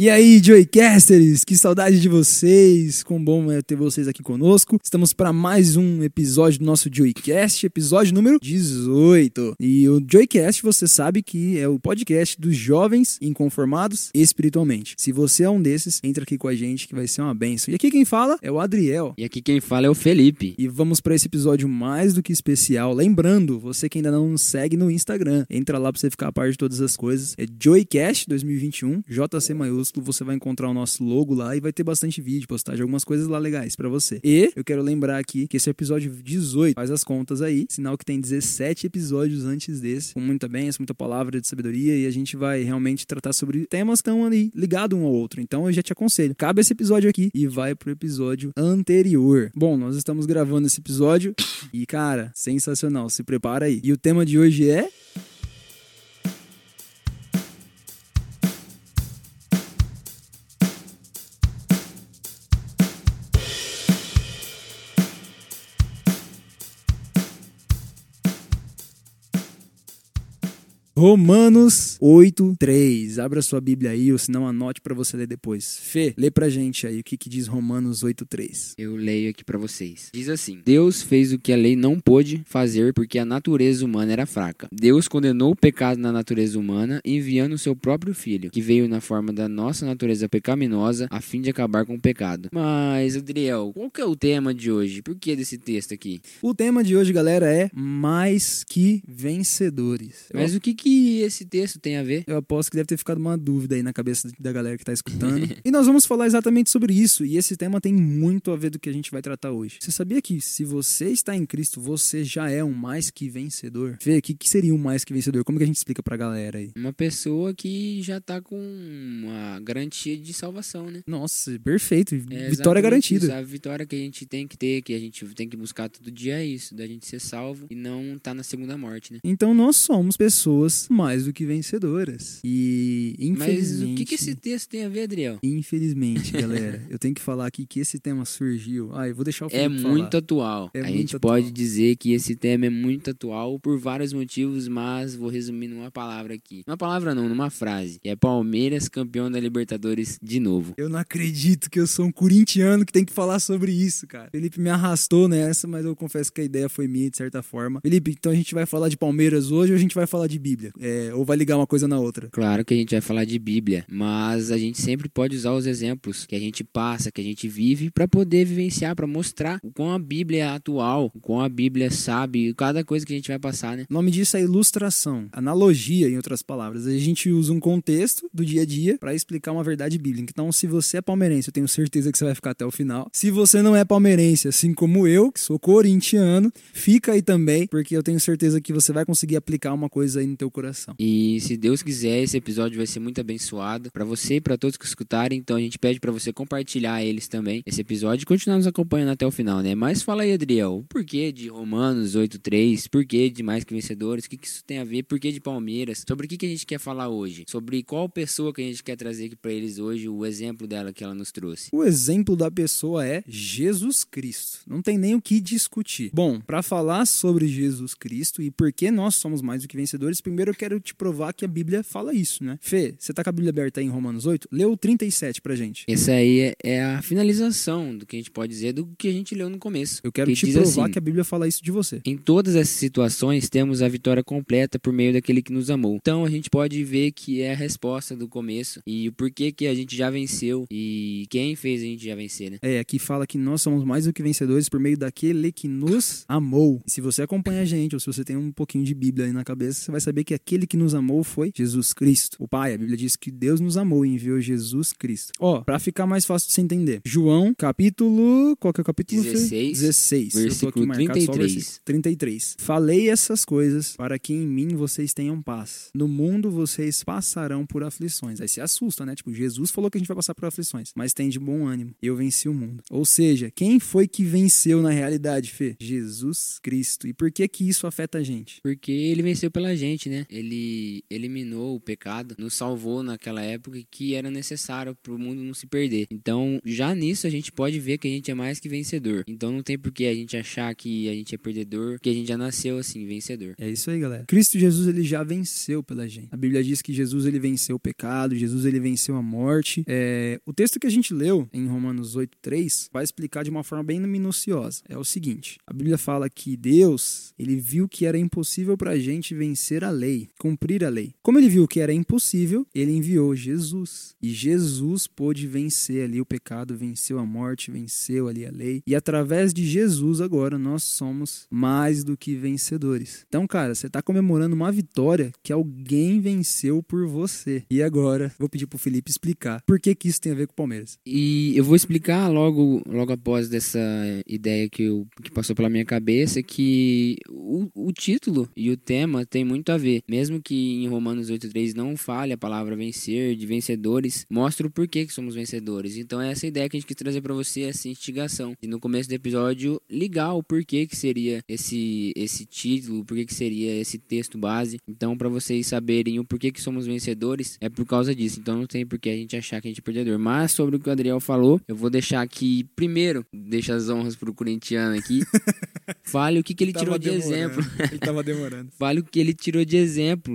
E aí, Joycasters, que saudade de vocês, com bom é ter vocês aqui conosco. Estamos para mais um episódio do nosso Joycast, episódio número 18. E o Joycast, você sabe que é o podcast dos jovens inconformados espiritualmente. Se você é um desses, entra aqui com a gente que vai ser uma benção. E aqui quem fala é o Adriel. E aqui quem fala é o Felipe. E vamos para esse episódio mais do que especial. Lembrando, você que ainda não nos segue no Instagram, entra lá para você ficar a par de todas as coisas. É Joycast 2021, JC maiúsculo você vai encontrar o nosso logo lá e vai ter bastante vídeo, postagem, algumas coisas lá legais para você. E eu quero lembrar aqui que esse episódio 18, faz as contas aí, sinal que tem 17 episódios antes desse, com muita bênção, muita palavra de sabedoria e a gente vai realmente tratar sobre temas que estão ali ligados um ao outro. Então eu já te aconselho, cabe esse episódio aqui e vai pro episódio anterior. Bom, nós estamos gravando esse episódio e cara, sensacional, se prepara aí. E o tema de hoje é Romanos 8, 3. Abra sua Bíblia aí, ou se não, anote para você ler depois. Fê, lê pra gente aí o que, que diz Romanos 8, 3. Eu leio aqui para vocês. Diz assim: Deus fez o que a lei não pôde fazer porque a natureza humana era fraca. Deus condenou o pecado na natureza humana, enviando o seu próprio filho, que veio na forma da nossa natureza pecaminosa, a fim de acabar com o pecado. Mas, Adriel, qual que é o tema de hoje? Por que desse texto aqui? O tema de hoje, galera, é mais que vencedores. Mas o que que que esse texto tem a ver? Eu aposto que deve ter ficado uma dúvida aí na cabeça da galera que tá escutando. e nós vamos falar exatamente sobre isso. E esse tema tem muito a ver do que a gente vai tratar hoje. Você sabia que se você está em Cristo, você já é um mais que vencedor? Fê, o que, que seria um mais que vencedor? Como que a gente explica pra galera aí? Uma pessoa que já tá com uma garantia de salvação, né? Nossa, perfeito. É vitória garantida. Isso. A vitória que a gente tem que ter, que a gente tem que buscar todo dia é isso, da gente ser salvo e não tá na segunda morte, né? Então nós somos pessoas mais do que vencedoras. E infelizmente. Mas o que, que esse texto tem a ver, Adriel? Infelizmente, galera, eu tenho que falar aqui que esse tema surgiu. Ah, eu vou deixar o É muito falar. atual. É a muito gente atual. pode dizer que esse tema é muito atual por vários motivos, mas vou resumir numa palavra aqui. Uma palavra não, numa frase. Que é Palmeiras campeão da Libertadores de novo. Eu não acredito que eu sou um corintiano que tem que falar sobre isso, cara. Felipe me arrastou nessa, mas eu confesso que a ideia foi minha, de certa forma. Felipe, então a gente vai falar de Palmeiras hoje ou a gente vai falar de Bíblia? É, ou vai ligar uma coisa na outra? Claro que a gente vai falar de Bíblia, mas a gente sempre pode usar os exemplos que a gente passa, que a gente vive, para poder vivenciar, para mostrar o quão a Bíblia é atual, o quão a Bíblia sabe cada coisa que a gente vai passar, né? O nome disso é ilustração, analogia, em outras palavras. A gente usa um contexto do dia a dia para explicar uma verdade bíblica. Então, se você é palmeirense, eu tenho certeza que você vai ficar até o final. Se você não é palmeirense, assim como eu, que sou corintiano, fica aí também, porque eu tenho certeza que você vai conseguir aplicar uma coisa aí no teu coração. E se Deus quiser, esse episódio vai ser muito abençoado para você e para todos que escutarem. Então a gente pede para você compartilhar eles também, esse episódio, e continuar nos acompanhando até o final, né? Mas fala aí, Adriel, por que de Romanos 8:3? Por que de mais que vencedores? O que, que isso tem a ver? Por que de Palmeiras? Sobre o que, que a gente quer falar hoje? Sobre qual pessoa que a gente quer trazer aqui para eles hoje, o exemplo dela que ela nos trouxe. O exemplo da pessoa é Jesus Cristo. Não tem nem o que discutir. Bom, para falar sobre Jesus Cristo e por que nós somos mais do que vencedores, primeiro eu quero te provar que a Bíblia fala isso, né? Fê, você tá com a Bíblia aberta aí em Romanos 8? Lê o 37 pra gente. Essa aí é, é a finalização do que a gente pode dizer do que a gente leu no começo. Eu quero que te provar assim, que a Bíblia fala isso de você. Em todas essas situações, temos a vitória completa por meio daquele que nos amou. Então a gente pode ver que é a resposta do começo e o porquê que a gente já venceu e quem fez a gente já vencer, né? É, aqui fala que nós somos mais do que vencedores por meio daquele que nos amou. E se você acompanha a gente, ou se você tem um pouquinho de Bíblia aí na cabeça, você vai saber que aquele que nos amou foi Jesus Cristo. O Pai, a Bíblia diz que Deus nos amou e enviou Jesus Cristo. Ó, para ficar mais fácil de você entender. João, capítulo, qual que é o capítulo? 16. 16. Versículo 33. 33. Falei essas coisas para que em mim vocês tenham paz. No mundo vocês passarão por aflições. Aí se assusta, né? Tipo, Jesus falou que a gente vai passar por aflições, mas tem de bom ânimo. Eu venci o mundo. Ou seja, quem foi que venceu na realidade, Fê? Jesus Cristo. E por que que isso afeta a gente? Porque ele venceu pela gente, né? Né? Ele eliminou o pecado, nos salvou naquela época que era necessário para o mundo não se perder. Então, já nisso a gente pode ver que a gente é mais que vencedor. Então não tem por que a gente achar que a gente é perdedor, que a gente já nasceu assim, vencedor. É isso aí, galera. Cristo Jesus ele já venceu pela gente. A Bíblia diz que Jesus ele venceu o pecado, Jesus ele venceu a morte. É... O texto que a gente leu em Romanos 8:3 vai explicar de uma forma bem minuciosa. É o seguinte: a Bíblia fala que Deus ele viu que era impossível para a gente vencer a lei, cumprir a lei. Como ele viu que era impossível, ele enviou Jesus e Jesus pôde vencer ali o pecado, venceu a morte, venceu ali a lei. E através de Jesus agora nós somos mais do que vencedores. Então, cara, você está comemorando uma vitória que alguém venceu por você. E agora, vou pedir pro Felipe explicar por que, que isso tem a ver com o Palmeiras. E eu vou explicar logo, logo após dessa ideia que, eu, que passou pela minha cabeça que o, o título e o tema tem muito a ver. Mesmo que em Romanos 8,3 não fale a palavra vencer, de vencedores, mostra o porquê que somos vencedores. Então, é essa ideia que a gente quis trazer para você, essa instigação. E no começo do episódio, ligar o porquê que seria esse, esse título, o porquê que seria esse texto base. Então, para vocês saberem o porquê que somos vencedores, é por causa disso. Então, não tem porquê a gente achar que a gente é perdedor. Mas, sobre o que o Adriel falou, eu vou deixar aqui, primeiro, deixa as honras pro corintiano aqui. Fale o que, que ele tirou de exemplo. Ele tava demorando. Fale o que ele tirou de exemplo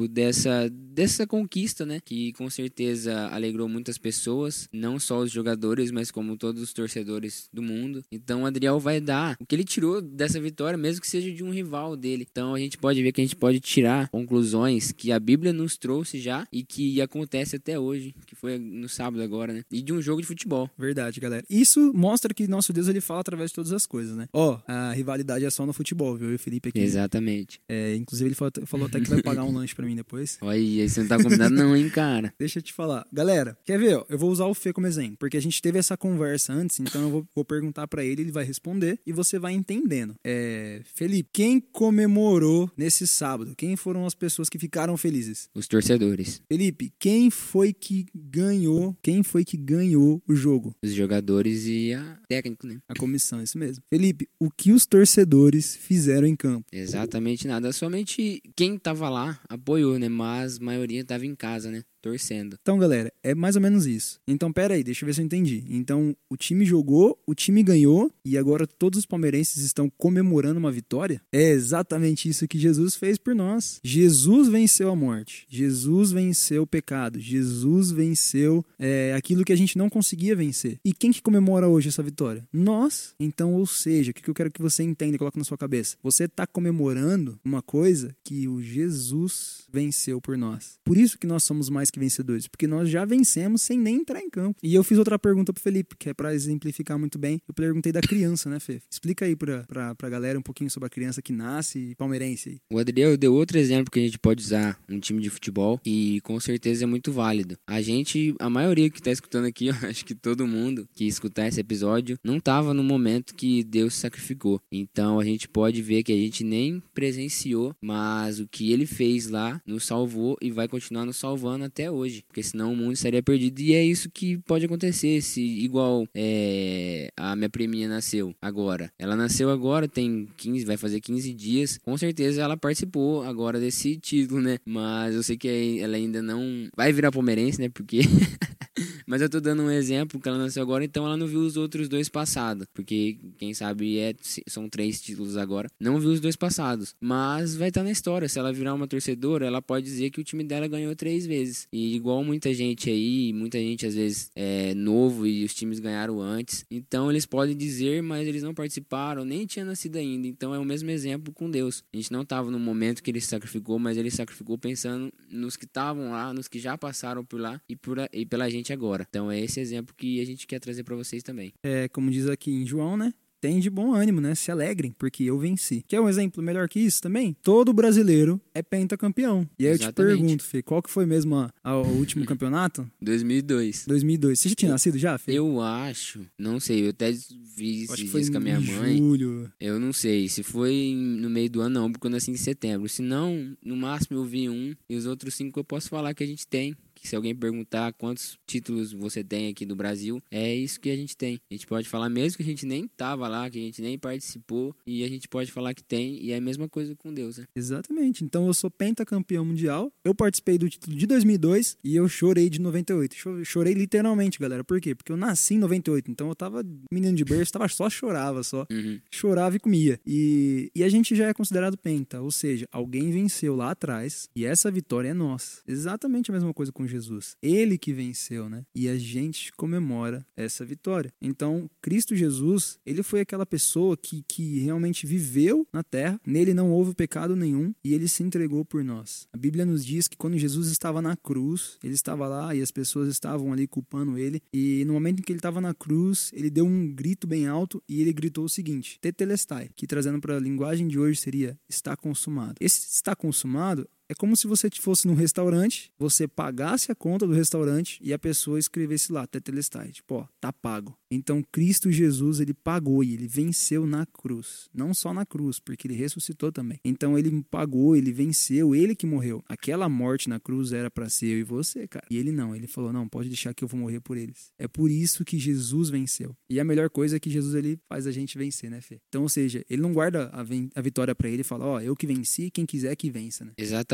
dessa, dessa conquista, né? Que com certeza alegrou muitas pessoas, não só os jogadores, mas como todos os torcedores do mundo. Então o Adriel vai dar o que ele tirou dessa vitória, mesmo que seja de um rival dele. Então a gente pode ver que a gente pode tirar conclusões que a Bíblia nos trouxe já e que acontece até hoje, que foi no sábado agora, né? E de um jogo de futebol. Verdade, galera. Isso mostra que nosso Deus ele fala através de todas as coisas, né? Ó, a rivalidade é só no futebol, viu? E o Felipe aqui. Exatamente. É, inclusive ele falou, falou até que vai pagar um lanche para mim depois. Olha, aí você não tá combinado não, hein, cara? Deixa eu te falar. Galera, quer ver? Ó, eu vou usar o Fê como exemplo, porque a gente teve essa conversa antes, então eu vou, vou perguntar para ele, ele vai responder e você vai entendendo. É, Felipe, quem comemorou nesse sábado? Quem foram as pessoas que ficaram felizes? Os torcedores. Felipe, quem foi que ganhou? Quem foi que ganhou o jogo? Os jogadores e a técnico, né? A comissão, isso mesmo. Felipe, o que os torcedores fizeram em campo? Exatamente nada. Somente quem tava lá apoiou, né? Mas a maioria tava em casa, né? Torcendo. Então, galera, é mais ou menos isso. Então, pera aí, deixa eu ver se eu entendi. Então, o time jogou, o time ganhou e agora todos os palmeirenses estão comemorando uma vitória? É exatamente isso que Jesus fez por nós. Jesus venceu a morte. Jesus venceu o pecado. Jesus venceu é, aquilo que a gente não conseguia vencer. E quem que comemora hoje essa vitória? Nós. Então, ou seja, o que eu quero que você entenda e coloque na sua cabeça? Você está comemorando uma coisa que o Jesus venceu por nós. Por isso que nós somos mais que vencedores, porque nós já vencemos sem nem entrar em campo. E eu fiz outra pergunta pro Felipe, que é para exemplificar muito bem. Eu perguntei da criança, né, Fê? Explica aí pra, pra, pra galera um pouquinho sobre a criança que nasce palmeirense. O Adriel deu outro exemplo que a gente pode usar um time de futebol e com certeza é muito válido. A gente, a maioria que tá escutando aqui, eu acho que todo mundo que escutar esse episódio não tava no momento que Deus sacrificou. Então a gente pode ver que a gente nem presenciou, mas o que ele fez lá nos salvou e vai continuar nos salvando até hoje, porque senão o mundo estaria perdido. E é isso que pode acontecer, se igual é, a minha priminha nasceu agora. Ela nasceu agora, tem 15, vai fazer 15 dias. Com certeza ela participou agora desse título, né? Mas eu sei que ela ainda não vai virar palmeirense, né? Porque Mas eu tô dando um exemplo que ela nasceu agora, então ela não viu os outros dois passados. Porque, quem sabe, é, são três títulos agora. Não viu os dois passados. Mas vai estar tá na história. Se ela virar uma torcedora, ela pode dizer que o time dela ganhou três vezes. E igual muita gente aí, muita gente às vezes é novo e os times ganharam antes. Então eles podem dizer, mas eles não participaram, nem tinha nascido ainda. Então é o mesmo exemplo com Deus. A gente não estava no momento que ele se sacrificou, mas ele sacrificou pensando nos que estavam lá, nos que já passaram por lá e, por, e pela gente agora. Então é esse exemplo que a gente quer trazer para vocês também. É, como diz aqui em João, né? tem de bom ânimo, né? Se alegrem, porque eu venci. Quer um exemplo melhor que isso também? Todo brasileiro é pentacampeão. E aí Exatamente. eu te pergunto, Fê, qual que foi mesmo a, a, o último campeonato? 2002. 2002. Você já tinha nascido já, Fê? Eu acho. Não sei, eu até vi isso com a minha mãe. julho. Eu não sei. Se foi no meio do ano, não, porque eu nasci em setembro. Se não, no máximo eu vi um. E os outros cinco eu posso falar que a gente tem que se alguém perguntar quantos títulos você tem aqui do Brasil, é isso que a gente tem. A gente pode falar mesmo que a gente nem tava lá, que a gente nem participou, e a gente pode falar que tem, e é a mesma coisa com Deus, né? Exatamente. Então eu sou pentacampeão mundial. Eu participei do título de 2002 e eu chorei de 98. Chorei literalmente, galera. Por quê? Porque eu nasci em 98, então eu tava menino de berço, tava só chorava só. Uhum. Chorava e comia. E, e a gente já é considerado penta, ou seja, alguém venceu lá atrás e essa vitória é nossa. Exatamente a mesma coisa com Jesus. Ele que venceu, né? E a gente comemora essa vitória. Então, Cristo Jesus, ele foi aquela pessoa que, que realmente viveu na terra, nele não houve pecado nenhum e ele se entregou por nós. A Bíblia nos diz que quando Jesus estava na cruz, ele estava lá e as pessoas estavam ali culpando ele, e no momento em que ele estava na cruz, ele deu um grito bem alto e ele gritou o seguinte: Tetelestai, que trazendo para a linguagem de hoje seria está consumado. Esse está consumado é como se você fosse num restaurante, você pagasse a conta do restaurante e a pessoa escrevesse lá, Tetelestai, tipo, ó, tá pago. Então Cristo Jesus, ele pagou e ele venceu na cruz. Não só na cruz, porque ele ressuscitou também. Então ele pagou, ele venceu, ele que morreu. Aquela morte na cruz era para ser eu e você, cara. E ele não, ele falou: "Não, pode deixar que eu vou morrer por eles". É por isso que Jesus venceu. E a melhor coisa é que Jesus ele faz a gente vencer, né, Fê? Então, ou seja, ele não guarda a, a vitória para ele e fala: "Ó, oh, eu que venci, quem quiser que vença", né? Exatamente.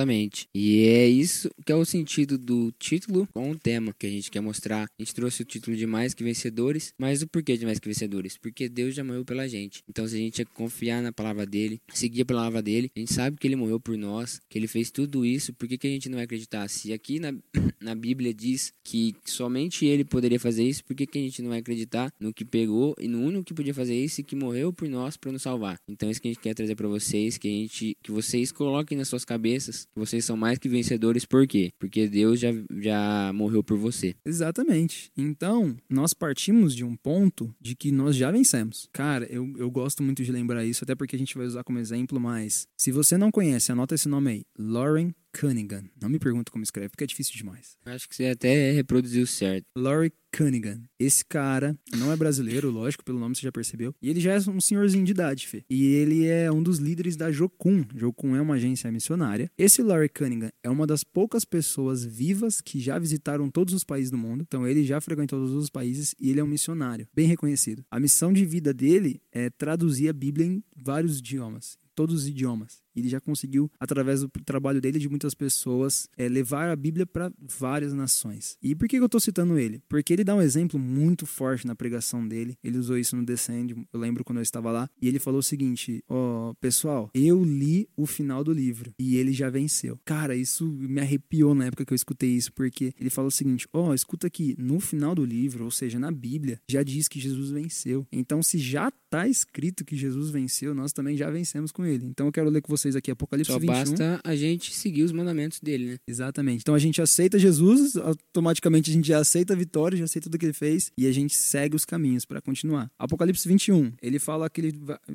E é isso que é o sentido do título com o tema que a gente quer mostrar. A gente trouxe o título de mais que vencedores, mas o porquê de mais que vencedores? Porque Deus já morreu pela gente. Então, se a gente confiar na palavra dele, seguir a palavra dele, a gente sabe que ele morreu por nós, que ele fez tudo isso, por que, que a gente não vai acreditar? Se aqui na, na Bíblia diz que somente ele poderia fazer isso, por que, que a gente não vai acreditar no que pegou e no único que podia fazer isso e que morreu por nós para nos salvar? Então, é isso que a gente quer trazer para vocês, que a gente, que vocês coloquem nas suas cabeças vocês são mais que vencedores, por quê? Porque Deus já, já morreu por você. Exatamente. Então, nós partimos de um ponto de que nós já vencemos. Cara, eu, eu gosto muito de lembrar isso, até porque a gente vai usar como exemplo, mas se você não conhece, anota esse nome aí: Lauren Cunningham. Não me pergunta como escreve, porque é difícil demais. Acho que você até reproduziu certo. Laurie Cunningham. Esse cara não é brasileiro, lógico, pelo nome você já percebeu. E ele já é um senhorzinho de idade, Fê. E ele é um dos líderes da Jocum. Jocum é uma agência missionária. Esse Laurie Cunningham é uma das poucas pessoas vivas que já visitaram todos os países do mundo. Então ele já frequentou todos os países e ele é um missionário, bem reconhecido. A missão de vida dele é traduzir a Bíblia em vários idiomas todos os idiomas. Ele já conseguiu, através do trabalho dele, de muitas pessoas, é, levar a Bíblia para várias nações. E por que eu estou citando ele? Porque ele dá um exemplo muito forte na pregação dele. Ele usou isso no Descend, eu lembro quando eu estava lá. E ele falou o seguinte: Ó, oh, pessoal, eu li o final do livro e ele já venceu. Cara, isso me arrepiou na época que eu escutei isso, porque ele falou o seguinte: Ó, oh, escuta aqui, no final do livro, ou seja, na Bíblia, já diz que Jesus venceu. Então, se já está escrito que Jesus venceu, nós também já vencemos com ele. Então eu quero ler com vocês aqui Apocalipse Só 21. basta a gente seguir os mandamentos dele, né? Exatamente. Então a gente aceita Jesus, automaticamente a gente já aceita a vitória, já aceita tudo que ele fez e a gente segue os caminhos para continuar. Apocalipse 21, ele fala aquele,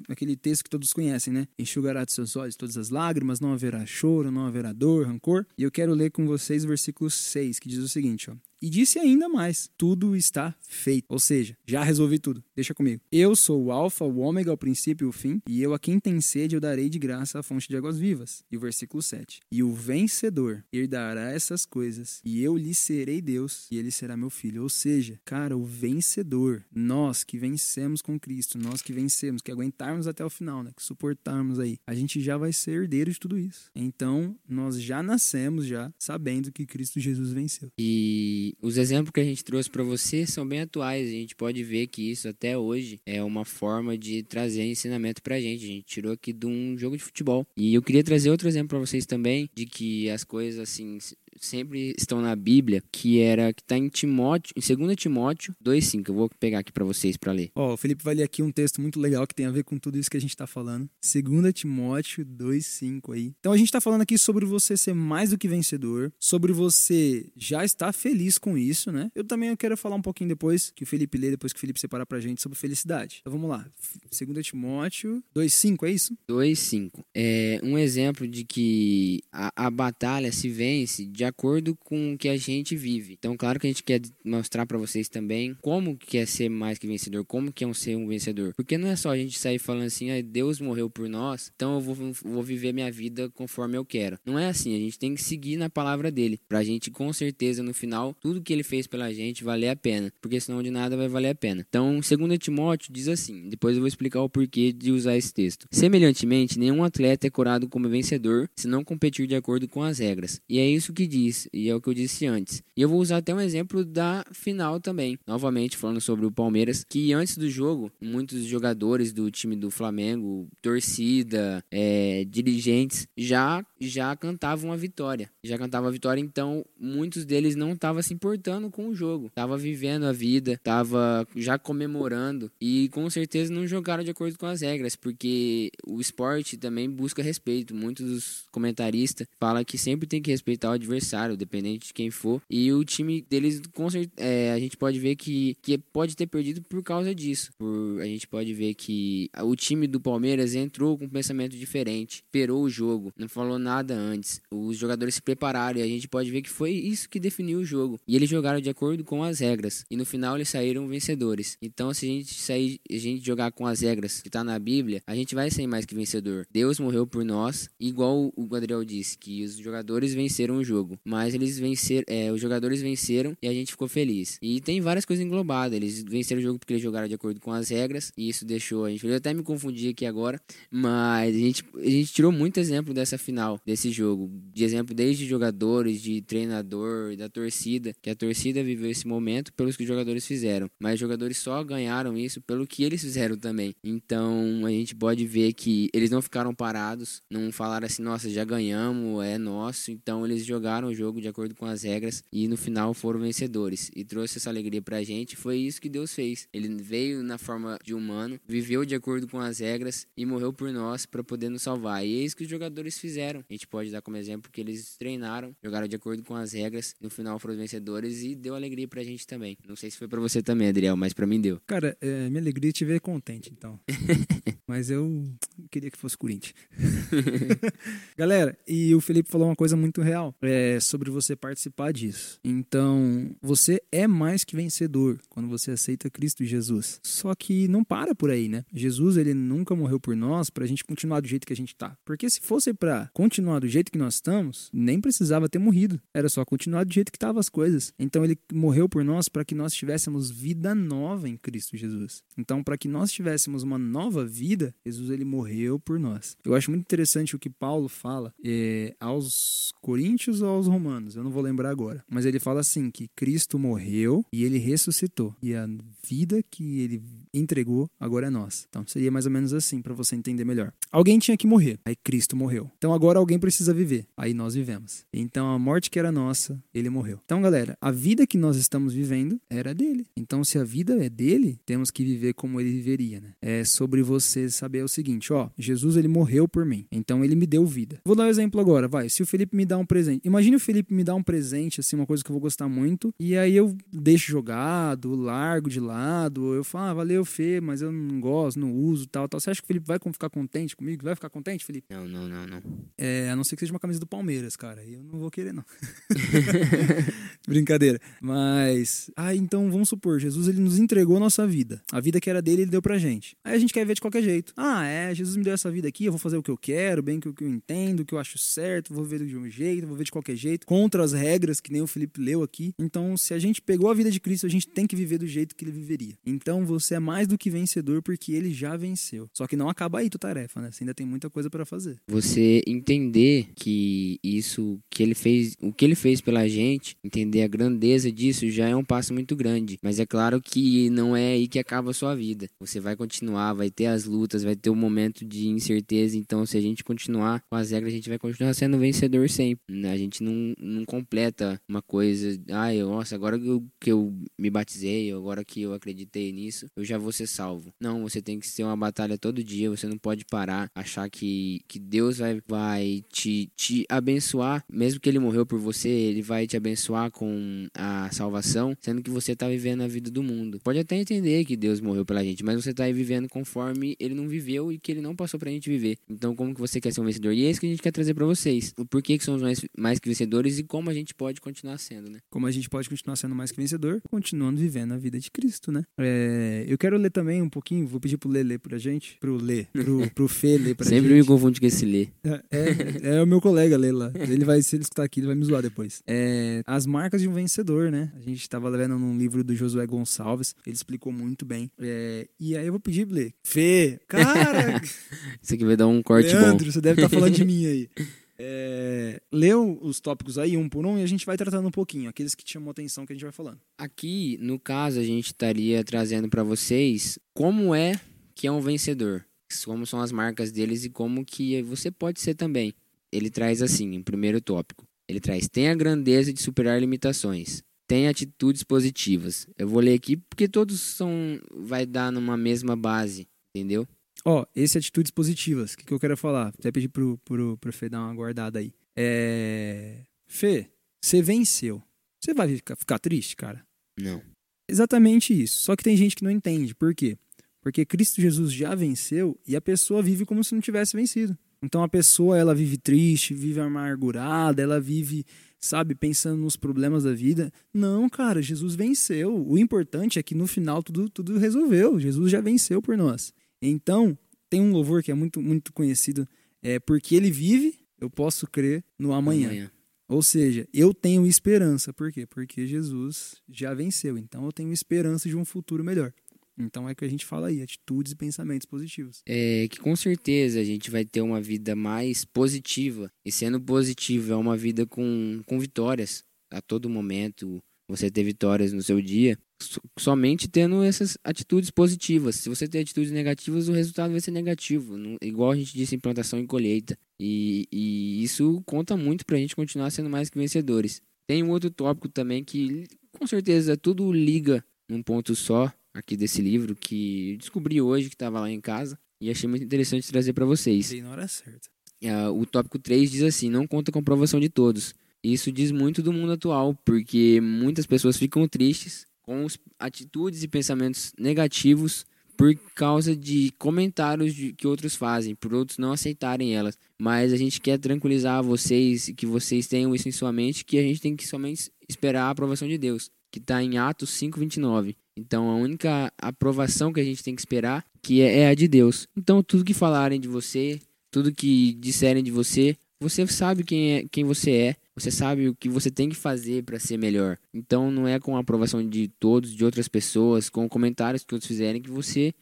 aquele texto que todos conhecem, né? Enxugará de seus olhos todas as lágrimas, não haverá choro, não haverá dor, rancor. E eu quero ler com vocês o versículo 6, que diz o seguinte, ó. E disse ainda mais: tudo está feito. Ou seja, já resolvi tudo. Deixa comigo. Eu sou o Alfa, o Ômega, o princípio e o fim, e eu a quem tem sede eu darei de graça a fonte de águas vivas. E o versículo 7. E o vencedor herdará essas coisas, e eu lhe serei Deus, e ele será meu filho. Ou seja, cara, o vencedor, nós que vencemos com Cristo, nós que vencemos, que aguentarmos até o final, né, que suportarmos aí, a gente já vai ser herdeiro de tudo isso. Então, nós já nascemos já sabendo que Cristo Jesus venceu. E os exemplos que a gente trouxe para você são bem atuais. A gente pode ver que isso até hoje é uma forma de trazer ensinamento pra gente. A gente tirou aqui de um jogo de futebol. E eu queria trazer outro exemplo para vocês também de que as coisas assim sempre estão na Bíblia, que era que está em Timóteo, em 2 Timóteo 2:5. Eu vou pegar aqui para vocês para ler. Ó, oh, o Felipe vai ler aqui um texto muito legal que tem a ver com tudo isso que a gente está falando. 2 Timóteo 2:5 aí. Então a gente está falando aqui sobre você ser mais do que vencedor, sobre você já estar feliz com isso, né? Eu também quero falar um pouquinho depois que o Felipe lê, depois que o Felipe separar pra gente sobre felicidade. Então vamos lá. 2 Timóteo 2:5, é isso? 2:5. É um exemplo de que a, a batalha se vence de de acordo com o que a gente vive. Então, claro que a gente quer mostrar para vocês também como que é ser mais que vencedor, como que é um ser um vencedor. Porque não é só a gente sair falando assim, ah, Deus morreu por nós, então eu vou, vou viver minha vida conforme eu quero. Não é assim, a gente tem que seguir na palavra dele, pra gente com certeza no final, tudo que ele fez pela gente valer a pena, porque senão de nada vai valer a pena. Então, 2 Timóteo diz assim, depois eu vou explicar o porquê de usar esse texto. Semelhantemente, nenhum atleta é curado como vencedor se não competir de acordo com as regras. E é isso que diz, e é o que eu disse antes. E eu vou usar até um exemplo da final também. Novamente, falando sobre o Palmeiras, que antes do jogo, muitos jogadores do time do Flamengo, torcida, é, dirigentes, já, já cantavam a vitória. Já cantavam a vitória, então muitos deles não estavam se importando com o jogo. Tava vivendo a vida, tava já comemorando e com certeza não jogaram de acordo com as regras, porque o esporte também busca respeito. Muitos dos comentaristas falam que sempre tem que respeitar o adversário, dependente de quem for. E o time deles, com certeza, é, a gente pode ver que, que pode ter perdido por causa disso. Por, a gente pode ver que o time do Palmeiras entrou com um pensamento diferente, esperou o jogo, não falou nada antes. Os jogadores se prepararam e a gente pode ver que foi isso que definiu o jogo. E eles jogaram de acordo com as regras. E no final eles saíram vencedores. Então, se a gente sair, a gente jogar com as regras que está na Bíblia, a gente vai sair mais que vencedor. Deus morreu por nós, igual o Gabriel disse, que os jogadores venceram o jogo. Mas eles venceram, é, os jogadores venceram e a gente ficou feliz. E tem várias coisas englobadas. Eles venceram o jogo porque eles jogaram de acordo com as regras. E isso deixou a gente. Eu até me confundi aqui agora. Mas a gente, a gente tirou muito exemplo dessa final, desse jogo. De exemplo desde jogadores, de treinador, da torcida. Que a torcida viveu esse momento pelos que os jogadores fizeram. Mas os jogadores só ganharam isso pelo que eles fizeram também. Então a gente pode ver que eles não ficaram parados. Não falaram assim, nossa, já ganhamos, é nosso. Então eles jogaram o jogo de acordo com as regras. E no final foram vencedores. E trouxe essa alegria pra gente. Foi isso que Deus fez. Ele veio na forma de humano, viveu de acordo com as regras e morreu por nós para poder nos salvar. E é isso que os jogadores fizeram. A gente pode dar como exemplo que eles treinaram, jogaram de acordo com as regras, no final foram vencedores e deu alegria pra gente também. Não sei se foi para você também, Adriel, mas para mim deu. Cara, é, minha alegria é te ver contente, então. mas eu queria que fosse Corinthians. Galera, e o Felipe falou uma coisa muito real é, sobre você participar disso. Então, você é mais que vencedor quando você aceita Cristo Jesus. Só que não para por aí, né? Jesus, ele nunca morreu por nós pra gente continuar do jeito que a gente tá. Porque se fosse pra continuar do jeito que nós estamos, nem precisava ter morrido. Era só continuar do jeito que estavam as coisas. Então, ele morreu por nós para que nós tivéssemos vida nova em Cristo Jesus. Então, para que nós tivéssemos uma nova vida, Jesus, ele morreu por nós. Eu acho muito interessante o que Paulo fala é, aos Coríntios ou aos Romanos, eu não vou lembrar agora. Mas ele fala assim: que Cristo morreu e ele ressuscitou. E a vida que ele entregou agora é nossa. Então seria mais ou menos assim para você entender melhor. Alguém tinha que morrer, aí Cristo morreu. Então agora alguém precisa viver, aí nós vivemos. Então a morte que era nossa, ele morreu. Então galera, a vida que nós estamos vivendo era dele. Então se a vida é dele, temos que viver como ele viveria, né? É sobre você saber o seguinte, ó, Jesus ele morreu por mim. Então ele me deu vida. Vou dar um exemplo agora, vai. Se o Felipe me dá um presente, imagine o Felipe me dar um presente assim, uma coisa que eu vou gostar muito, e aí eu deixo jogado, largo de lado, eu falo, ah, valeu Fê, mas eu não gosto, não uso, tal, tal. Você acha que o Felipe vai ficar contente comigo? Vai ficar contente, Felipe? Não, não, não, não. É, a não ser que seja uma camisa do Palmeiras, cara. Eu não vou querer, não. Brincadeira. Mas, ah, então vamos supor, Jesus ele nos entregou a nossa vida. A vida que era dele, ele deu pra gente. Aí a gente quer ver de qualquer jeito. Ah, é, Jesus me deu essa vida aqui, eu vou fazer o que eu quero, bem o que eu entendo, o que eu acho certo, vou ver de um jeito, vou ver de qualquer jeito, contra as regras que nem o Felipe leu aqui. Então, se a gente pegou a vida de Cristo, a gente tem que viver do jeito que ele viveria. Então, você é mais do que vencedor porque ele já venceu. Só que não acaba aí tua tarefa, né? Você ainda tem muita coisa para fazer. Você entender que isso que ele fez, o que ele fez pela gente, entender a grandeza disso já é um passo muito grande. Mas é claro que não é aí que acaba a sua vida. Você vai continuar, vai ter as lutas, vai ter o um momento de incerteza. Então, se a gente continuar com as regras, a gente vai continuar sendo vencedor sempre. A gente não, não completa uma coisa, ai, nossa, agora que eu, que eu me batizei, agora que eu acreditei nisso, eu já vou você salvo. Não, você tem que ser uma batalha todo dia, você não pode parar, achar que, que Deus vai, vai te, te abençoar, mesmo que ele morreu por você, ele vai te abençoar com a salvação, sendo que você está vivendo a vida do mundo. Pode até entender que Deus morreu pela gente, mas você está vivendo conforme ele não viveu e que ele não passou pra gente viver. Então, como que você quer ser um vencedor? E é isso que a gente quer trazer para vocês. O porquê que somos mais, mais que vencedores e como a gente pode continuar sendo, né? Como a gente pode continuar sendo mais que vencedor, continuando vivendo a vida de Cristo, né? É, eu quero ler também um pouquinho, vou pedir pro Lê ler pra gente, pro Lê, pro, pro Fê ler pra Sempre gente. me confunde com esse Lê. É, é, é o meu colega Lê lá. Ele vai, se ele escutar aqui, ele vai me zoar depois. É, as marcas de um vencedor, né? A gente tava lendo num livro do Josué Gonçalves, ele explicou muito bem. É, e aí eu vou pedir, Lê, Fê, cara, Isso aqui vai dar um corte Leandro, bom. você deve estar falando de mim aí. É, leu os tópicos aí, um por um, e a gente vai tratando um pouquinho, aqueles que chamam atenção que a gente vai falando. Aqui, no caso, a gente estaria trazendo para vocês como é que é um vencedor, como são as marcas deles e como que você pode ser também. Ele traz assim, em primeiro tópico, ele traz tem a grandeza de superar limitações, tem atitudes positivas. Eu vou ler aqui porque todos são vai dar numa mesma base, entendeu? Ó, esse é atitudes positivas, o que, que eu quero falar? Até pedir pro, pro, pro Fê dar uma guardada aí. É... Fê, você venceu. Você vai ficar, ficar triste, cara? Não. Exatamente isso. Só que tem gente que não entende. Por quê? Porque Cristo Jesus já venceu e a pessoa vive como se não tivesse vencido. Então a pessoa ela vive triste, vive amargurada, ela vive, sabe, pensando nos problemas da vida. Não, cara, Jesus venceu. O importante é que no final tudo, tudo resolveu. Jesus já venceu por nós. Então, tem um louvor que é muito, muito conhecido. É porque ele vive, eu posso crer no amanhã. Ou seja, eu tenho esperança. Por quê? Porque Jesus já venceu. Então eu tenho esperança de um futuro melhor. Então é que a gente fala aí, atitudes e pensamentos positivos. É que com certeza a gente vai ter uma vida mais positiva. E sendo positivo é uma vida com, com vitórias a todo momento. Você ter vitórias no seu dia, so- somente tendo essas atitudes positivas. Se você ter atitudes negativas, o resultado vai ser negativo. Igual a gente disse em plantação e colheita. E, e isso conta muito pra gente continuar sendo mais que vencedores. Tem um outro tópico também que com certeza tudo liga num ponto só aqui desse livro que eu descobri hoje que estava lá em casa e achei muito interessante trazer para vocês. Na hora certa. Ah, o tópico 3 diz assim: não conta com a aprovação de todos. Isso diz muito do mundo atual, porque muitas pessoas ficam tristes com atitudes e pensamentos negativos por causa de comentários de- que outros fazem, por outros não aceitarem elas. Mas a gente quer tranquilizar vocês, que vocês tenham isso em sua mente, que a gente tem que somente esperar a aprovação de Deus, que está em Atos 5:29. Então a única aprovação que a gente tem que esperar que é, é a de Deus. Então tudo que falarem de você, tudo que disserem de você, você sabe quem é, quem você é. Você sabe o que você tem que fazer para ser melhor. Então não é com a aprovação de todos, de outras pessoas, com comentários que outros fizerem que você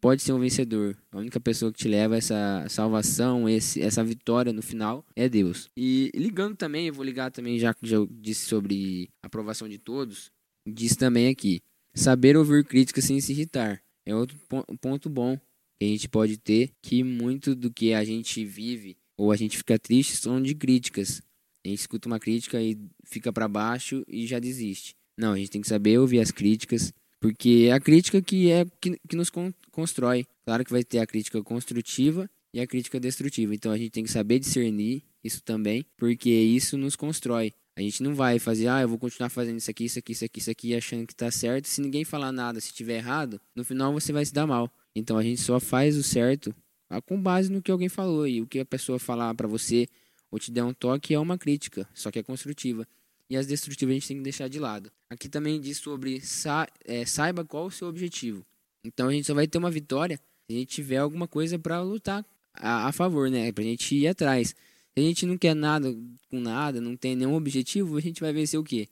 pode ser um vencedor. A única pessoa que te leva a essa salvação, esse, essa vitória no final é Deus. E ligando também, eu vou ligar também, já que já disse sobre aprovação de todos, diz também aqui: saber ouvir críticas sem se irritar. É outro pon- ponto bom que a gente pode ter, que muito do que a gente vive ou a gente fica triste são de críticas. A gente escuta uma crítica e fica para baixo e já desiste. Não, a gente tem que saber ouvir as críticas, porque é a crítica que é que, que nos con- constrói. Claro que vai ter a crítica construtiva e a crítica destrutiva. Então a gente tem que saber discernir isso também, porque isso nos constrói. A gente não vai fazer, ah, eu vou continuar fazendo isso aqui, isso aqui, isso aqui, isso aqui, achando que tá certo. Se ninguém falar nada, se tiver errado, no final você vai se dar mal. Então a gente só faz o certo ah, com base no que alguém falou e o que a pessoa falar pra você ou te der um toque é uma crítica, só que é construtiva. E as destrutivas a gente tem que deixar de lado. Aqui também diz sobre sa é, saiba qual o seu objetivo. Então a gente só vai ter uma vitória se a gente tiver alguma coisa pra lutar a, a favor, né? Pra gente ir atrás. Se a gente não quer nada com nada, não tem nenhum objetivo, a gente vai vencer o quê?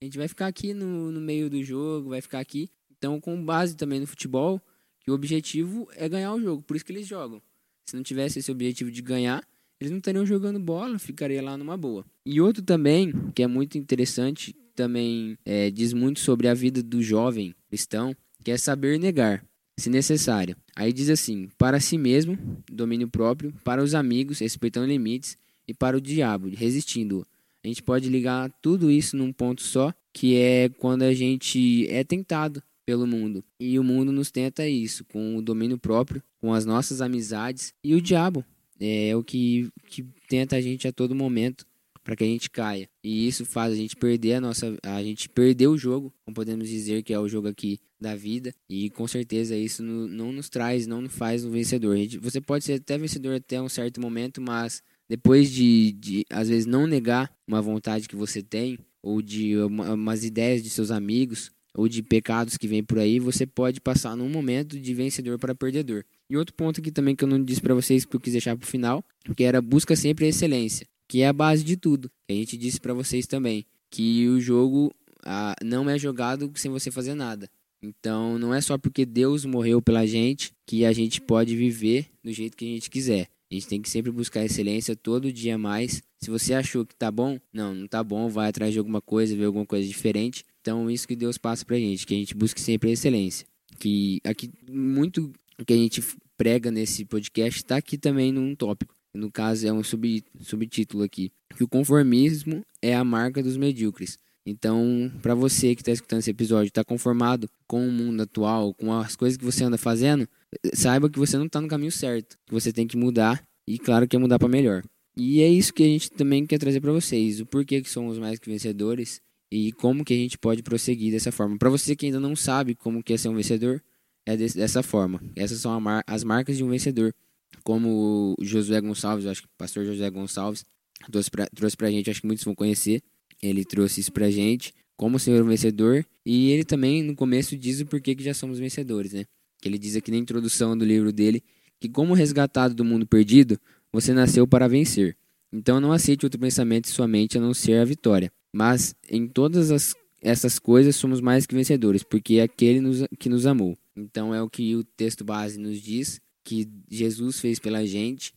A gente vai ficar aqui no, no meio do jogo, vai ficar aqui. Então, com base também no futebol, que o objetivo é ganhar o jogo, por isso que eles jogam. Se não tivesse esse objetivo de ganhar, eles não estariam jogando bola, ficaria lá numa boa. E outro também, que é muito interessante, também é, diz muito sobre a vida do jovem cristão, que é saber negar, se necessário. Aí diz assim: para si mesmo, domínio próprio, para os amigos, respeitando limites, e para o diabo, resistindo. A gente pode ligar tudo isso num ponto só, que é quando a gente é tentado pelo mundo. E o mundo nos tenta isso, com o domínio próprio, com as nossas amizades e o diabo. É o que, que tenta a gente a todo momento para que a gente caia. E isso faz a gente perder a nossa, a gente perder o jogo, como podemos dizer que é o jogo aqui da vida. E com certeza isso no, não nos traz, não nos faz um vencedor. Gente, você pode ser até vencedor até um certo momento, mas depois de, de às vezes não negar uma vontade que você tem ou de uma, umas ideias de seus amigos ou de pecados que vem por aí, você pode passar num momento de vencedor para perdedor. E outro ponto aqui também que eu não disse para vocês que eu quis deixar para o final, que era busca sempre a excelência, que é a base de tudo. A gente disse para vocês também que o jogo ah, não é jogado sem você fazer nada. Então não é só porque Deus morreu pela gente que a gente pode viver do jeito que a gente quiser. A gente tem que sempre buscar excelência todo dia mais. Se você achou que tá bom, não, não tá bom, vai atrás de alguma coisa, ver alguma coisa diferente. Então, isso que Deus passa pra gente, que a gente busque sempre a excelência. Que aqui, muito que a gente prega nesse podcast está aqui também num tópico. No caso, é um sub, subtítulo aqui. Que o conformismo é a marca dos medíocres. Então, para você que está escutando esse episódio, está conformado com o mundo atual, com as coisas que você anda fazendo, saiba que você não está no caminho certo, que você tem que mudar e claro que é mudar para melhor. E é isso que a gente também quer trazer para vocês, o porquê que somos mais que vencedores e como que a gente pode prosseguir dessa forma. Para você que ainda não sabe como que é ser um vencedor, é dessa forma. Essas são as marcas de um vencedor. Como o Josué Gonçalves, acho que o pastor Josué Gonçalves trouxe pra, trouxe pra gente, acho que muitos vão conhecer. Ele trouxe isso pra gente, como ser um vencedor. E ele também, no começo, diz o porquê que já somos vencedores, né? que ele diz aqui na introdução do livro dele, que como resgatado do mundo perdido, você nasceu para vencer. Então não aceite outro pensamento em sua mente a não ser a vitória. Mas em todas as, essas coisas somos mais que vencedores, porque é aquele nos, que nos amou. Então é o que o texto base nos diz, que Jesus fez pela gente,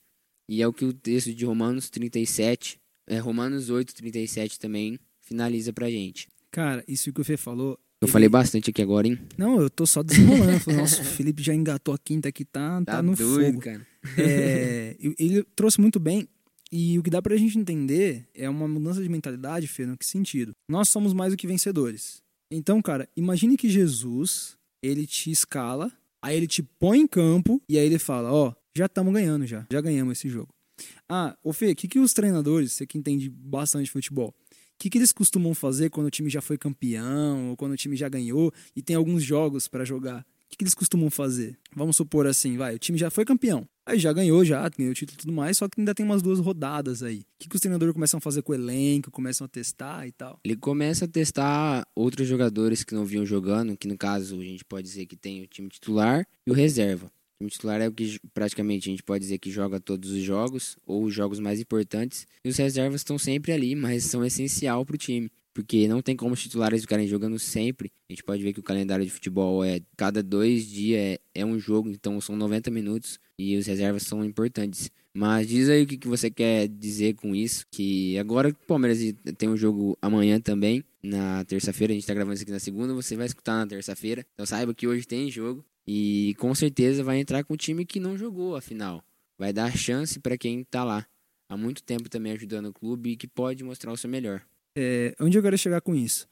e é o que o texto de Romanos 37, é, Romanos 8, 37 também finaliza pra gente. Cara, isso que o Fê falou eu falei bastante aqui agora, hein? Não, eu tô só desenrolando. Nossa, o Felipe já engatou a quinta aqui, tá, tá, tá no doido, fogo. Cara. É, ele trouxe muito bem. E o que dá pra gente entender é uma mudança de mentalidade, Fê, no que sentido? Nós somos mais do que vencedores. Então, cara, imagine que Jesus, ele te escala, aí ele te põe em campo e aí ele fala, ó, oh, já estamos ganhando já, já ganhamos esse jogo. Ah, ô Fê, o que, que os treinadores, você que entende bastante futebol, que, que eles costumam fazer quando o time já foi campeão ou quando o time já ganhou e tem alguns jogos para jogar? O que, eles costumam fazer? Vamos supor assim, vai, o time já foi campeão. Aí já ganhou, já ganhou o título e tudo mais, só que ainda tem umas duas rodadas aí. O que, que os treinadores começam a fazer com o elenco, começam a testar e tal? Ele começa a testar outros jogadores que não vinham jogando, que no caso a gente pode dizer que tem o time titular e o reserva. O time titular é o que praticamente a gente pode dizer que joga todos os jogos, ou os jogos mais importantes. E os reservas estão sempre ali, mas são essencial para o time. Porque não tem como os titulares ficarem jogando sempre. A gente pode ver que o calendário de futebol é cada dois dias é, é um jogo, então são 90 minutos e os reservas são importantes. Mas diz aí o que, que você quer dizer com isso. Que agora o Palmeiras tem um jogo amanhã também, na terça-feira. A gente tá gravando isso aqui na segunda, você vai escutar na terça-feira. Então saiba que hoje tem jogo. E com certeza vai entrar com o time que não jogou a final. Vai dar chance para quem tá lá há muito tempo também ajudando o clube e que pode mostrar o seu melhor. É, onde eu quero chegar com isso?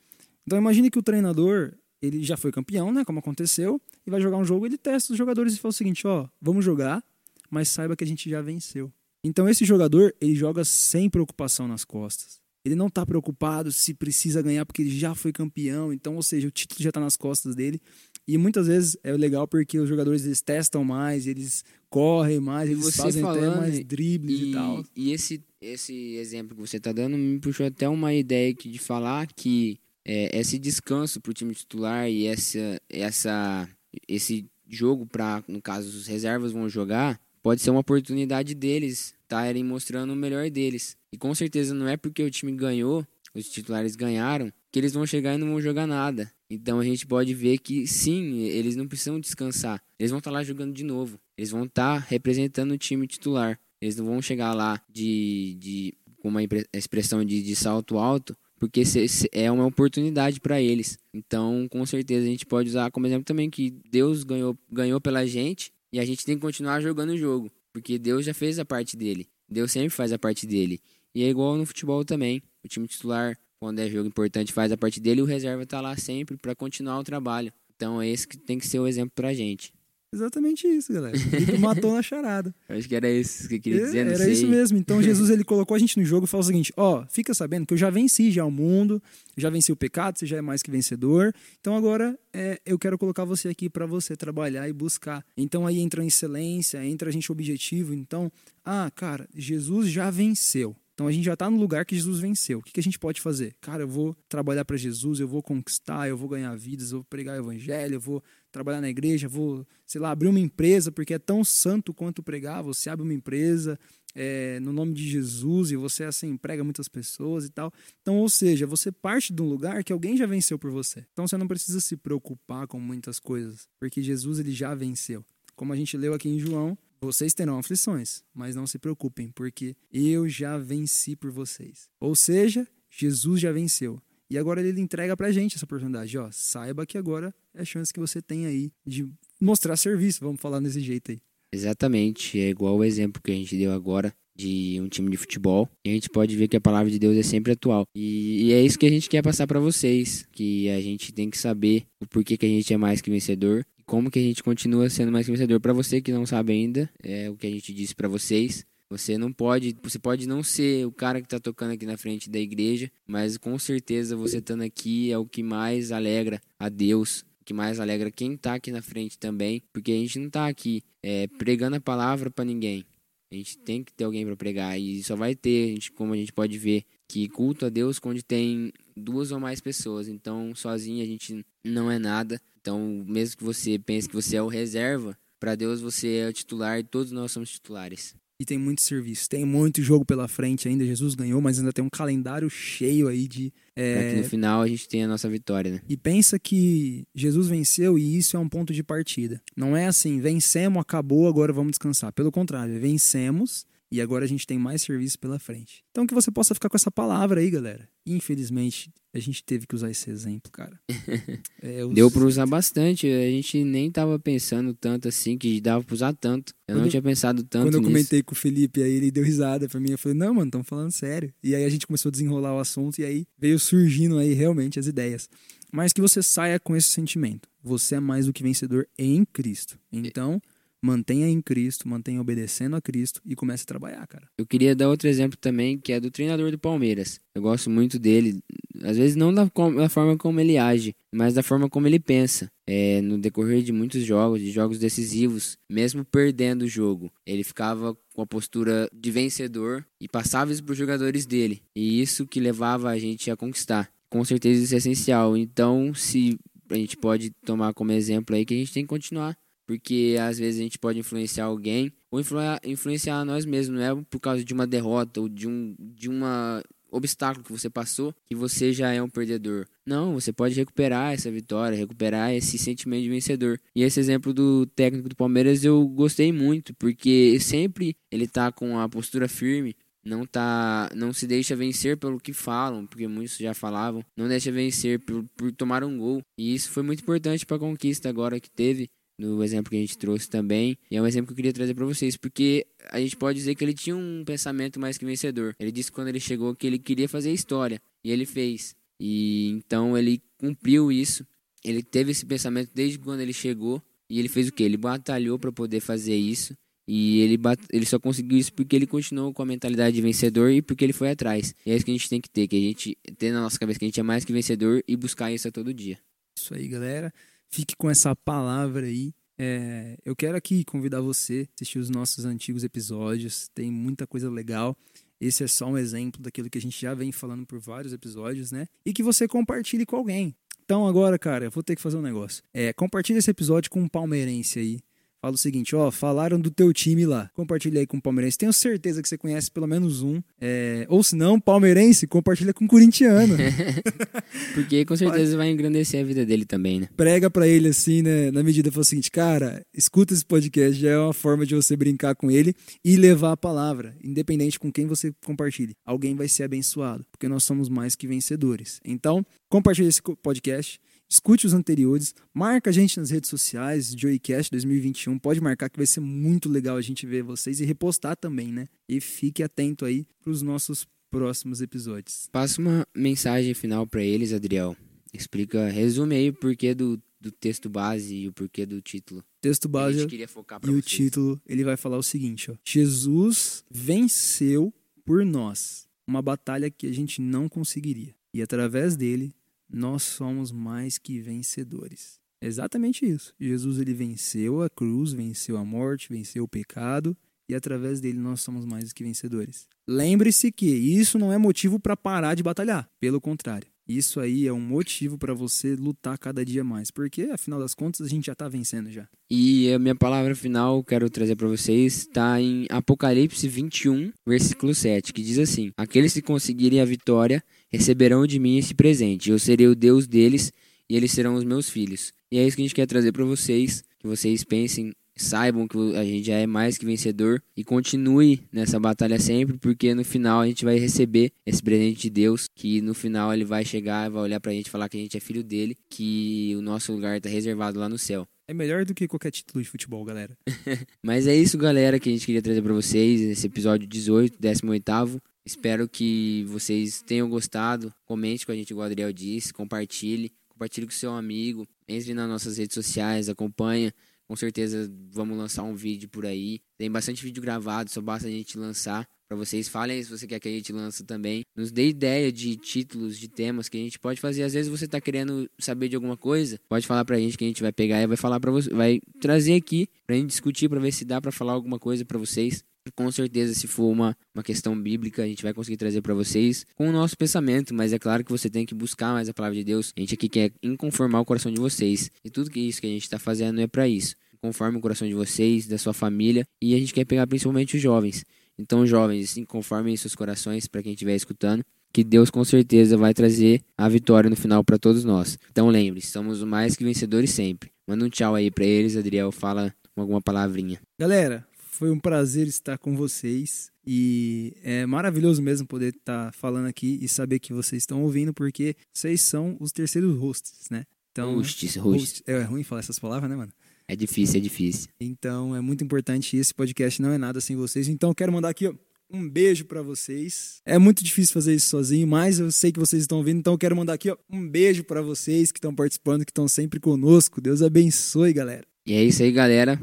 Então imagine que o treinador, ele já foi campeão, né, como aconteceu, e vai jogar um jogo, ele testa os jogadores e fala o seguinte, ó, vamos jogar, mas saiba que a gente já venceu. Então esse jogador, ele joga sem preocupação nas costas. Ele não está preocupado se precisa ganhar porque ele já foi campeão, então, ou seja, o título já está nas costas dele. E muitas vezes é legal porque os jogadores eles testam mais, eles correm mais, eles você fazem falando, até mais dribles e, e, tal. E esse, esse exemplo que você está dando me puxou até uma ideia aqui de falar que é, esse descanso para o time titular e essa, essa, esse jogo para, no caso, os reservas vão jogar, pode ser uma oportunidade deles estarem mostrando o melhor deles. E com certeza não é porque o time ganhou, os titulares ganharam, que eles vão chegar e não vão jogar nada. Então a gente pode ver que sim, eles não precisam descansar. Eles vão estar lá jogando de novo. Eles vão estar representando o time titular. Eles não vão chegar lá de, de com uma expressão de, de salto alto, porque é uma oportunidade para eles. Então, com certeza, a gente pode usar como exemplo também que Deus ganhou, ganhou pela gente e a gente tem que continuar jogando o jogo, porque Deus já fez a parte dele. Deus sempre faz a parte dele. E é igual no futebol também. O time titular, quando é jogo importante, faz a parte dele e o reserva tá lá sempre para continuar o trabalho. Então é esse que tem que ser o exemplo pra gente. Exatamente isso, galera. Ele matou na charada. Eu acho que era isso que eu queria É, dizer, Era isso mesmo. Então Jesus ele colocou a gente no jogo e falou o seguinte: ó, fica sabendo que eu já venci já o mundo, já venci o pecado, você já é mais que vencedor. Então agora é, eu quero colocar você aqui para você trabalhar e buscar. Então aí entra a excelência, entra a gente objetivo. Então, ah, cara, Jesus já venceu. Então a gente já está no lugar que Jesus venceu. O que, que a gente pode fazer? Cara, eu vou trabalhar para Jesus, eu vou conquistar, eu vou ganhar vidas, eu vou pregar o evangelho, eu vou trabalhar na igreja, vou, sei lá, abrir uma empresa, porque é tão santo quanto pregar. Você abre uma empresa é, no nome de Jesus e você assim emprega muitas pessoas e tal. Então, ou seja, você parte de um lugar que alguém já venceu por você. Então você não precisa se preocupar com muitas coisas, porque Jesus ele já venceu. Como a gente leu aqui em João, vocês terão aflições, mas não se preocupem, porque eu já venci por vocês. Ou seja, Jesus já venceu. E agora ele entrega pra gente essa oportunidade. Ó, saiba que agora é a chance que você tem aí de mostrar serviço, vamos falar desse jeito aí. Exatamente, é igual o exemplo que a gente deu agora de um time de futebol. E a gente pode ver que a palavra de Deus é sempre atual. E, e é isso que a gente quer passar para vocês, que a gente tem que saber o porquê que a gente é mais que vencedor como que a gente continua sendo mais que vencedor. Para você que não sabe ainda, é o que a gente disse para vocês. Você não pode, você pode não ser o cara que está tocando aqui na frente da igreja, mas com certeza você estando aqui é o que mais alegra a Deus, o que mais alegra quem está aqui na frente também, porque a gente não está aqui é, pregando a palavra para ninguém. A gente tem que ter alguém para pregar e só vai ter, a gente, como a gente pode ver, que culto a Deus quando tem duas ou mais pessoas. Então, sozinho a gente não é nada. Então, mesmo que você pense que você é o reserva, para Deus você é o titular e todos nós somos titulares. E tem muito serviço, tem muito jogo pela frente ainda. Jesus ganhou, mas ainda tem um calendário cheio aí de. é, Para que no final a gente tenha a nossa vitória, né? E pensa que Jesus venceu e isso é um ponto de partida. Não é assim, vencemos, acabou, agora vamos descansar. Pelo contrário, vencemos e agora a gente tem mais serviço pela frente. Então que você possa ficar com essa palavra aí, galera. Infelizmente, a gente teve que usar esse exemplo, cara. É, os- Deu para usar bastante, a gente nem tava pensando tanto assim que dava para usar tanto. Eu não Quando- tinha pensado tanto Quando eu nisso. comentei com o Felipe, aí ele deu risada pra mim. Eu falei, não, mano, estamos falando sério. E aí a gente começou a desenrolar o assunto e aí veio surgindo aí realmente as ideias. Mas que você saia com esse sentimento. Você é mais do que vencedor em Cristo. Então, mantenha em Cristo, mantenha obedecendo a Cristo e comece a trabalhar, cara. Eu queria dar outro exemplo também, que é do treinador do Palmeiras. Eu gosto muito dele, às vezes não da, da forma como ele age, mas da forma como ele pensa. É, no decorrer de muitos jogos, de jogos decisivos, mesmo perdendo o jogo, ele ficava com a postura de vencedor e passava isso para os jogadores dele. E isso que levava a gente a conquistar. Com certeza isso é essencial. Então, se a gente pode tomar como exemplo aí que a gente tem que continuar porque às vezes a gente pode influenciar alguém ou influ- influenciar nós mesmos, não é por causa de uma derrota ou de um de uma obstáculo que você passou que você já é um perdedor. Não, você pode recuperar essa vitória, recuperar esse sentimento de vencedor. E esse exemplo do técnico do Palmeiras eu gostei muito, porque sempre ele tá com a postura firme, não tá não se deixa vencer pelo que falam, porque muitos já falavam, não deixa vencer por, por tomar um gol. E isso foi muito importante para a conquista agora que teve no exemplo que a gente trouxe também. E é um exemplo que eu queria trazer para vocês, porque a gente pode dizer que ele tinha um pensamento mais que vencedor. Ele disse quando ele chegou que ele queria fazer história, e ele fez. E então ele cumpriu isso. Ele teve esse pensamento desde quando ele chegou, e ele fez o que? Ele batalhou para poder fazer isso. E ele, ele só conseguiu isso porque ele continuou com a mentalidade de vencedor e porque ele foi atrás. E é isso que a gente tem que ter, que a gente ter na nossa cabeça que a gente é mais que vencedor e buscar isso a todo dia. Isso aí, galera. Fique com essa palavra aí. É, eu quero aqui convidar você a assistir os nossos antigos episódios. Tem muita coisa legal. Esse é só um exemplo daquilo que a gente já vem falando por vários episódios, né? E que você compartilhe com alguém. Então agora, cara, eu vou ter que fazer um negócio. É, compartilha esse episódio com um palmeirense aí. Fala o seguinte, ó, falaram do teu time lá. Compartilha aí com o palmeirense. Tenho certeza que você conhece pelo menos um. É, ou se não, palmeirense, compartilha com um corintiano. Porque com certeza vai engrandecer a vida dele também, né? prega pra ele assim, né, na medida foi o seguinte, cara, escuta esse podcast, já é uma forma de você brincar com ele e levar a palavra, independente com quem você compartilhe. Alguém vai ser abençoado, porque nós somos mais que vencedores. Então, compartilhe esse podcast, escute os anteriores, marca a gente nas redes sociais, Joeycast 2021, pode marcar que vai ser muito legal a gente ver vocês e repostar também, né? E fique atento aí pros nossos próximos episódios. Passa uma mensagem final pra eles, Adriel. Explica, resume aí o porquê do do texto base e o porquê do título. Texto A base gente queria focar e pra o vocês. título, ele vai falar o seguinte, ó. Jesus venceu por nós uma batalha que a gente não conseguiria. E através dele, nós somos mais que vencedores. É Exatamente isso. Jesus ele venceu a cruz, venceu a morte, venceu o pecado e através dele nós somos mais que vencedores. Lembre-se que isso não é motivo para parar de batalhar, pelo contrário. Isso aí é um motivo para você lutar cada dia mais, porque afinal das contas a gente já tá vencendo já. E a minha palavra final quero trazer para vocês está em Apocalipse 21, versículo 7, que diz assim: Aqueles que conseguirem a vitória receberão de mim esse presente. Eu serei o Deus deles e eles serão os meus filhos. E é isso que a gente quer trazer para vocês, que vocês pensem, saibam que a gente já é mais que vencedor e continue nessa batalha sempre, porque no final a gente vai receber esse presente de Deus, que no final ele vai chegar, vai olhar pra gente e falar que a gente é filho dele, que o nosso lugar está reservado lá no céu. É melhor do que qualquer título de futebol, galera. Mas é isso, galera, que a gente queria trazer pra vocês esse episódio 18, 18 Espero que vocês tenham gostado. Comente com a gente, igual o Adriel disse. Compartilhe. Compartilhe com seu amigo. Entre nas nossas redes sociais, acompanha. Com certeza vamos lançar um vídeo por aí. Tem bastante vídeo gravado, só basta a gente lançar. Pra vocês falem se você quer que a gente lance também. Nos dê ideia de títulos, de temas que a gente pode fazer. Às vezes você tá querendo saber de alguma coisa, pode falar pra gente que a gente vai pegar e vai falar para você, vai trazer aqui pra gente discutir pra ver se dá pra falar alguma coisa pra vocês. Com certeza, se for uma, uma questão bíblica, a gente vai conseguir trazer pra vocês com o nosso pensamento, mas é claro que você tem que buscar mais a palavra de Deus. A gente aqui quer inconformar o coração de vocês. E tudo que isso que a gente tá fazendo é pra isso. Conforme o coração de vocês, da sua família, e a gente quer pegar principalmente os jovens. Então, jovens, assim, conformem seus corações para quem estiver escutando, que Deus com certeza vai trazer a vitória no final para todos nós. Então, lembre, somos mais que vencedores sempre. Manda um tchau aí para eles, Adriel, fala alguma palavrinha. Galera, foi um prazer estar com vocês e é maravilhoso mesmo poder estar falando aqui e saber que vocês estão ouvindo, porque vocês são os terceiros hosts, né? Então, Hosts, hosts. host- é ruim falar essas palavras, né, mano? É difícil, é difícil. Então é muito importante. Esse podcast não é nada sem vocês. Então eu quero mandar aqui ó, um beijo pra vocês. É muito difícil fazer isso sozinho, mas eu sei que vocês estão ouvindo. Então eu quero mandar aqui ó, um beijo pra vocês que estão participando, que estão sempre conosco. Deus abençoe, galera. E é isso aí, galera.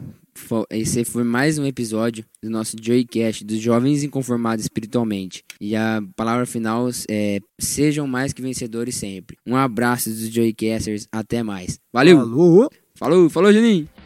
Esse foi mais um episódio do nosso Joycast, dos Jovens Inconformados Espiritualmente. E a palavra final é: sejam mais que vencedores sempre. Um abraço dos Joycasters, até mais. Valeu! Falou! Falou, falou, Juninho!